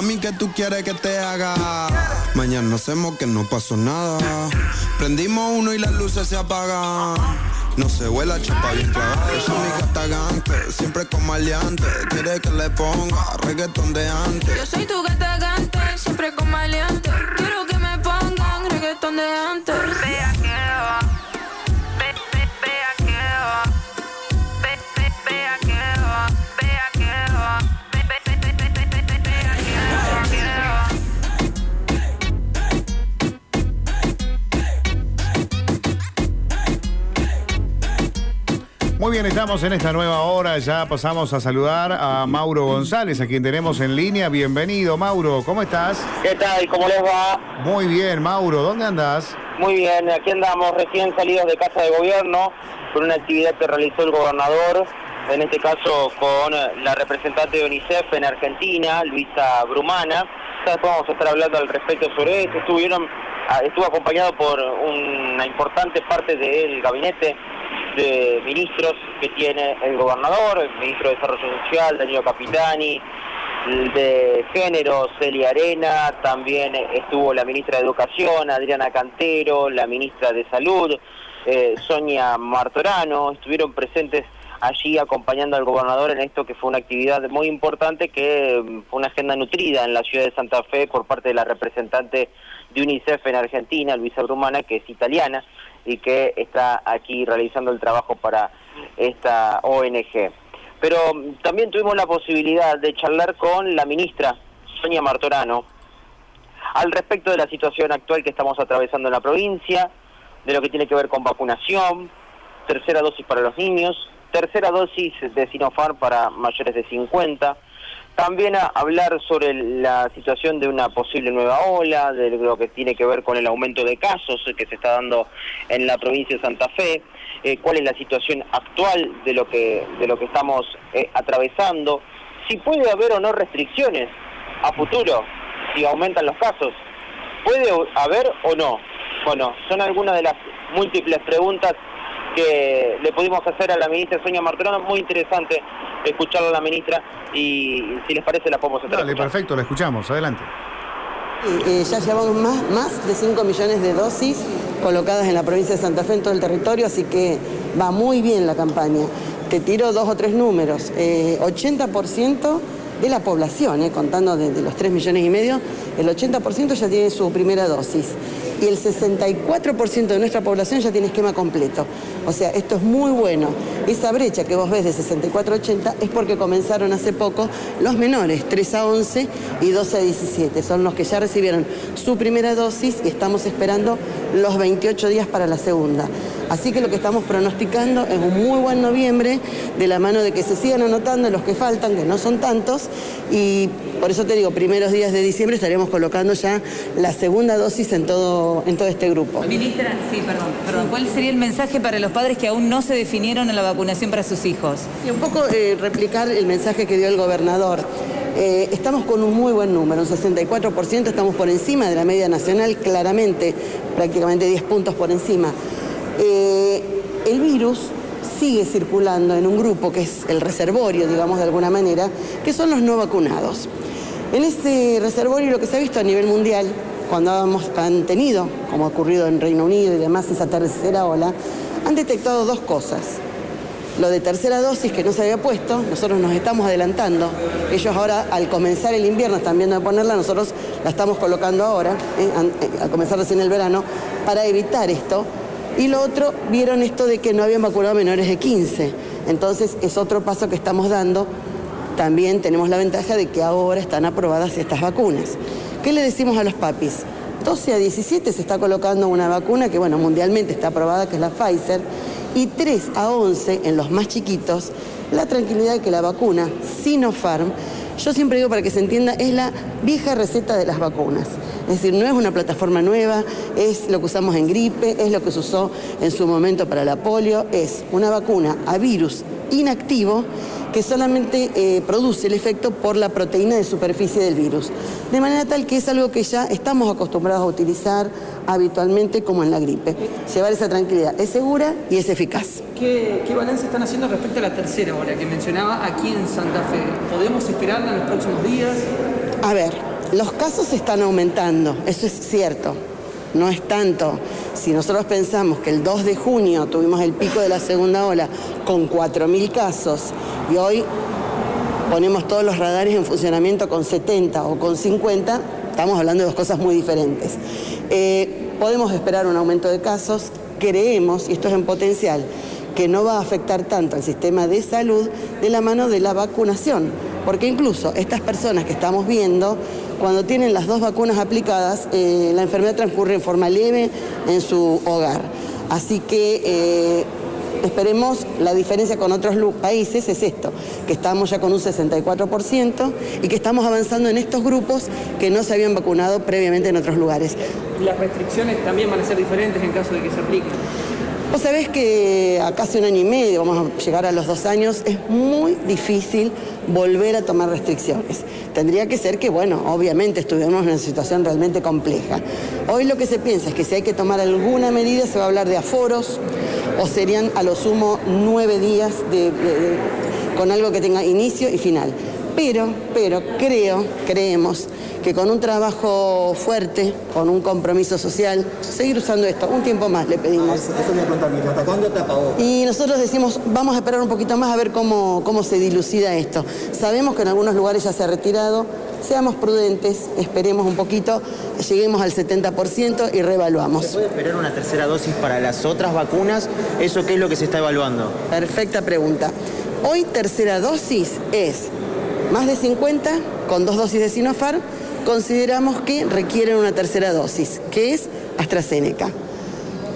Mami, ¿qué tú quieres que te haga? Mañana hacemos que no pasó nada. Prendimos uno y las luces se apagan. No se vuela chapa bien clavada. Esa mi gata siempre con maleante. Quiere que le ponga reggaetón de antes. Yo soy tu gata bien, estamos en esta nueva hora. Ya pasamos a saludar a Mauro González, a quien tenemos en línea. Bienvenido, Mauro. ¿Cómo estás? ¿Qué tal? ¿Cómo les va? Muy bien, Mauro. ¿Dónde andás? Muy bien, aquí andamos recién salidos de casa de gobierno con una actividad que realizó el gobernador, en este caso con la representante de UNICEF en Argentina, Luisa Brumana. Después vamos a estar hablando al respecto sobre esto. Estuvieron, estuvo acompañado por una importante parte del gabinete de ministros que tiene el gobernador, el ministro de Desarrollo Social, Danilo Capitani, de Género, Celia Arena, también estuvo la ministra de Educación, Adriana Cantero, la ministra de Salud, eh, Sonia Martorano, estuvieron presentes allí acompañando al gobernador en esto que fue una actividad muy importante, que mm, fue una agenda nutrida en la ciudad de Santa Fe por parte de la representante de UNICEF en Argentina, Luisa Brumana, que es italiana, y que está aquí realizando el trabajo para esta ONG. Pero también tuvimos la posibilidad de charlar con la ministra Sonia Martorano al respecto de la situación actual que estamos atravesando en la provincia, de lo que tiene que ver con vacunación, tercera dosis para los niños, tercera dosis de Sinopharm para mayores de 50, también a hablar sobre la situación de una posible nueva ola, de lo que tiene que ver con el aumento de casos que se está dando en la provincia de Santa Fe, eh, cuál es la situación actual de lo que, de lo que estamos eh, atravesando, si puede haber o no restricciones a futuro, si aumentan los casos, puede haber o no. Bueno, son algunas de las múltiples preguntas que le pudimos hacer a la ministra Sonia Martorano, muy interesante escucharla a la ministra y si les parece la podemos hacer. Dale, perfecto, la escuchamos, adelante. Eh, ya llevamos más, más de 5 millones de dosis colocadas en la provincia de Santa Fe, en todo el territorio, así que va muy bien la campaña. Te tiro dos o tres números. 80% eh, de la población, eh, contando de, los 3 millones y medio, el 80% ya tiene su primera dosis y el 64% de nuestra población ya tiene esquema completo. O sea, esto es muy bueno. Esa brecha que vos ves de 64 a 80 es porque comenzaron hace poco los menores, 3 a 11 y 12 a 17. Son los que ya recibieron su primera dosis y estamos esperando los 28 días para la segunda. Así que lo que estamos pronosticando es un muy buen noviembre, de la mano de que se sigan anotando los que faltan, que no son tantos, y por eso te digo, primeros días de diciembre estaremos colocando ya la segunda dosis en todo, en todo este grupo. Ministra, sí, perdón. ¿Cuál sería el mensaje para los padres que aún no se definieron en la vacunación para sus hijos? Sí, un poco eh, replicar el mensaje que dio el gobernador. Eh, estamos con un muy buen número, un 64%, estamos por encima de la media nacional, claramente, prácticamente 10 puntos por encima. Eh, el virus sigue circulando en un grupo que es el reservorio, digamos de alguna manera, que son los no vacunados. En ese reservorio lo que se ha visto a nivel mundial, cuando han tenido, como ha ocurrido en Reino Unido y demás, esa tercera ola, han detectado dos cosas. Lo de tercera dosis que no se había puesto, nosotros nos estamos adelantando. Ellos ahora, al comenzar el invierno, están viendo de ponerla, nosotros la estamos colocando ahora, ¿eh? Eh, al comenzar recién el verano, para evitar esto y lo otro, vieron esto de que no habían vacunado menores de 15. Entonces es otro paso que estamos dando. También tenemos la ventaja de que ahora están aprobadas estas vacunas. ¿Qué le decimos a los papis? 12 a 17 se está colocando una vacuna que, bueno, mundialmente está aprobada, que es la Pfizer, y 3 a 11 en los más chiquitos, la tranquilidad de que la vacuna Sinopharm, yo siempre digo para que se entienda, es la vieja receta de las vacunas. Es decir, no es una plataforma nueva, es lo que usamos en gripe, es lo que se usó en su momento para la polio, es una vacuna a virus inactivo que solamente eh, produce el efecto por la proteína de superficie del virus. De manera tal que es algo que ya estamos acostumbrados a utilizar habitualmente como en la gripe. Llevar esa tranquilidad es segura y es eficaz. ¿Qué, qué balance están haciendo respecto a la tercera ola que mencionaba aquí en Santa Fe? ¿Podemos esperarla en los próximos días? A ver, Los casos están aumentando, eso es cierto. No es tanto. Si nosotros pensamos que el 2 de junio tuvimos el pico de la segunda ola con 4.000 casos y hoy ponemos todos los radares en funcionamiento con 70 o con 50, estamos hablando de dos cosas muy diferentes. Eh, podemos esperar un aumento de casos, creemos, y esto es en potencial, que no va a afectar tanto al sistema de salud de la mano de la vacunación, porque incluso estas personas que estamos viendo, cuando tienen las dos vacunas aplicadas, eh, la enfermedad transcurre en forma leve en su hogar. Así que eh, esperemos, la diferencia con otros países es esto, que estamos ya con un 64% y que estamos avanzando en estos grupos que no se habían vacunado previamente en otros lugares. ¿Las restricciones también van a ser diferentes en caso de que se apliquen? Vos sabés que a casi un año y medio, vamos a llegar a los dos años, es muy difícil volver a tomar restricciones. Tendría que ser que, bueno, obviamente estuvimos en una situación realmente compleja. Hoy lo que se piensa es que si hay que tomar alguna medida se va a hablar de aforos o serían a lo sumo nueve días con algo que tenga inicio y final. Pero, pero creo, creemos que con un trabajo fuerte, con un compromiso social, seguir usando esto, un tiempo más le pedimos. Y nosotros decimos, vamos a esperar un poquito más a ver cómo, cómo se dilucida esto. Sabemos que en algunos lugares ya se ha retirado, seamos prudentes, esperemos un poquito, lleguemos al 70% y reevaluamos. ¿Se puede esperar una tercera dosis para las otras vacunas? ¿Eso qué es lo que se está evaluando? Perfecta pregunta. Hoy tercera dosis es más de 50 con dos dosis de Sinopharm consideramos que requieren una tercera dosis, que es AstraZeneca.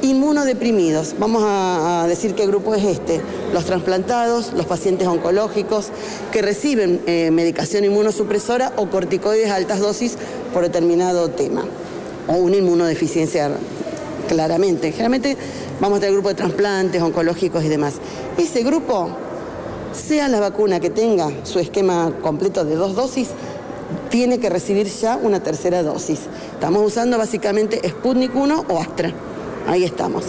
Inmunodeprimidos, vamos a, decir qué grupo es este, los trasplantados, los pacientes oncológicos que reciben eh, medicación inmunosupresora o corticoides a altas dosis por determinado tema, o una inmunodeficiencia claramente. Generalmente vamos a tener grupo de trasplantes, oncológicos y demás. Ese grupo, sea la vacuna que tenga su esquema completo de dos dosis, tiene que recibir ya una tercera dosis. Estamos usando básicamente Sputnik 1 o Astra. Ahí estamos.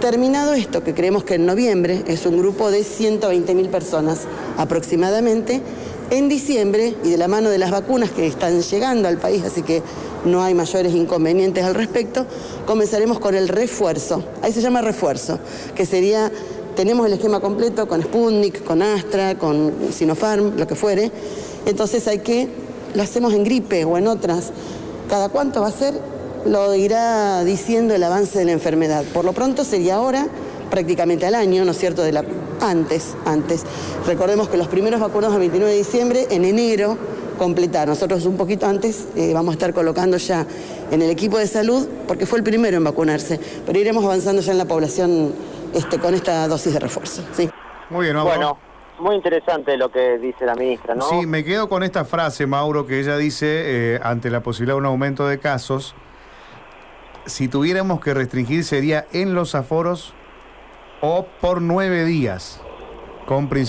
Terminado esto, que creemos que en noviembre es un grupo de 120.000 personas aproximadamente, en diciembre, y de la mano de las vacunas que están llegando al país, así que no hay mayores inconvenientes al respecto, comenzaremos con el refuerzo. Ahí se llama refuerzo, que sería, tenemos el esquema completo con Sputnik, con Astra, con Sinopharm, lo que fuere, entonces hay que lo hacemos en gripe o en otras. ¿Cada cuánto va a ser? Lo irá diciendo el avance de la enfermedad. Por lo pronto sería ahora, prácticamente al año, ¿no es cierto? De la... Antes, antes. Recordemos que los primeros vacunados el 29 de diciembre, en enero, completaron. Nosotros un poquito antes eh, vamos a estar colocando ya en el equipo de salud, porque fue el primero en vacunarse, pero iremos avanzando ya en la población este, con esta dosis de refuerzo. Sí. Muy bien, Bueno, muy interesante lo que dice la ministra, ¿no? Sí, me quedo con esta frase, Mauro, que ella dice, eh, ante la posibilidad de un aumento de casos, si tuviéramos que restringir sería en los aforos o por nueve días, con principio